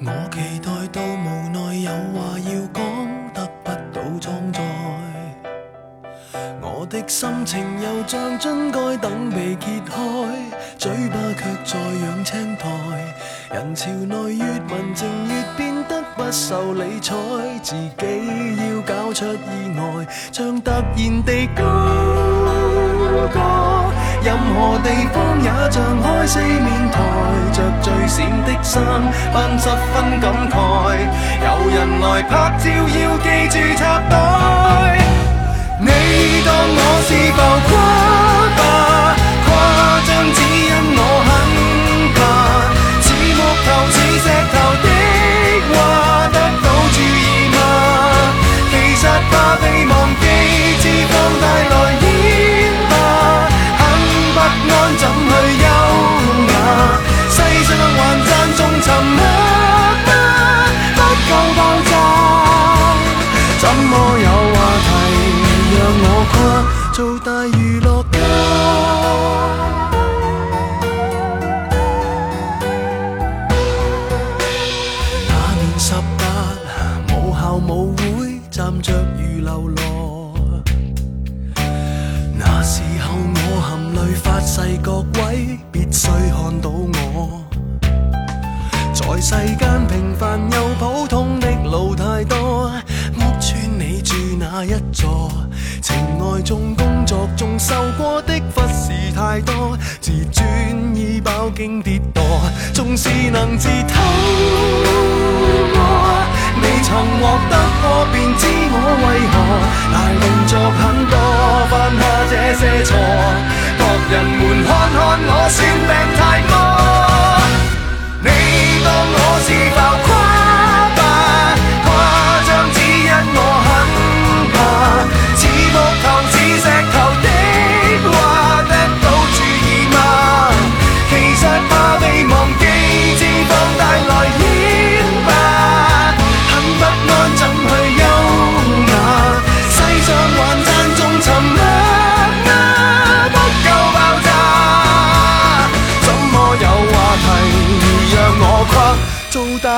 我期待到无奈，有话要讲，得不到装载。我的心情又像樽盖，等被揭开，嘴巴却在养青苔。人潮内越文静，越变得不受理睬，自己要搞出意外，像突然地高歌，任何地方也像开四面。闪的身，分七分感慨。有人来拍照，要记住插袋。如流落，那时候我含泪发誓，各位必须看到我，在世间平凡又普通的路太多，屋穿你住哪一座？情爱中、工作中受过的忽视太多，自尊已饱经跌堕，纵是能自偷。sim bem é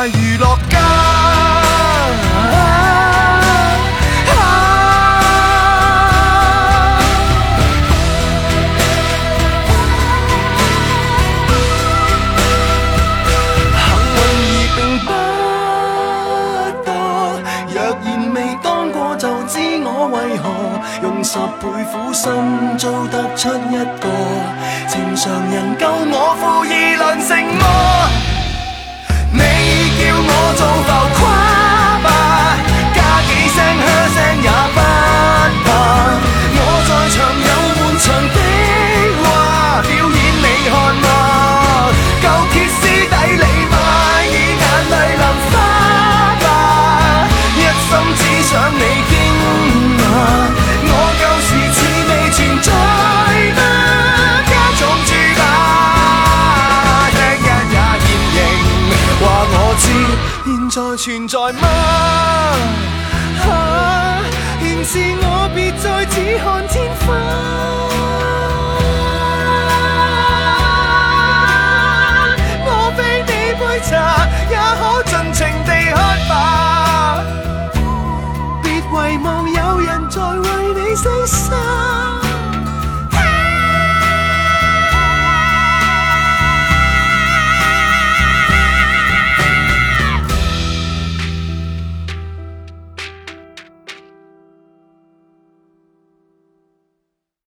大娱乐家。幸运而并不多，若然未当过，就知我为何用十倍苦心做突出一个情常人，救我富二两成。走吧。存在吗？哈，原是我，别再只看。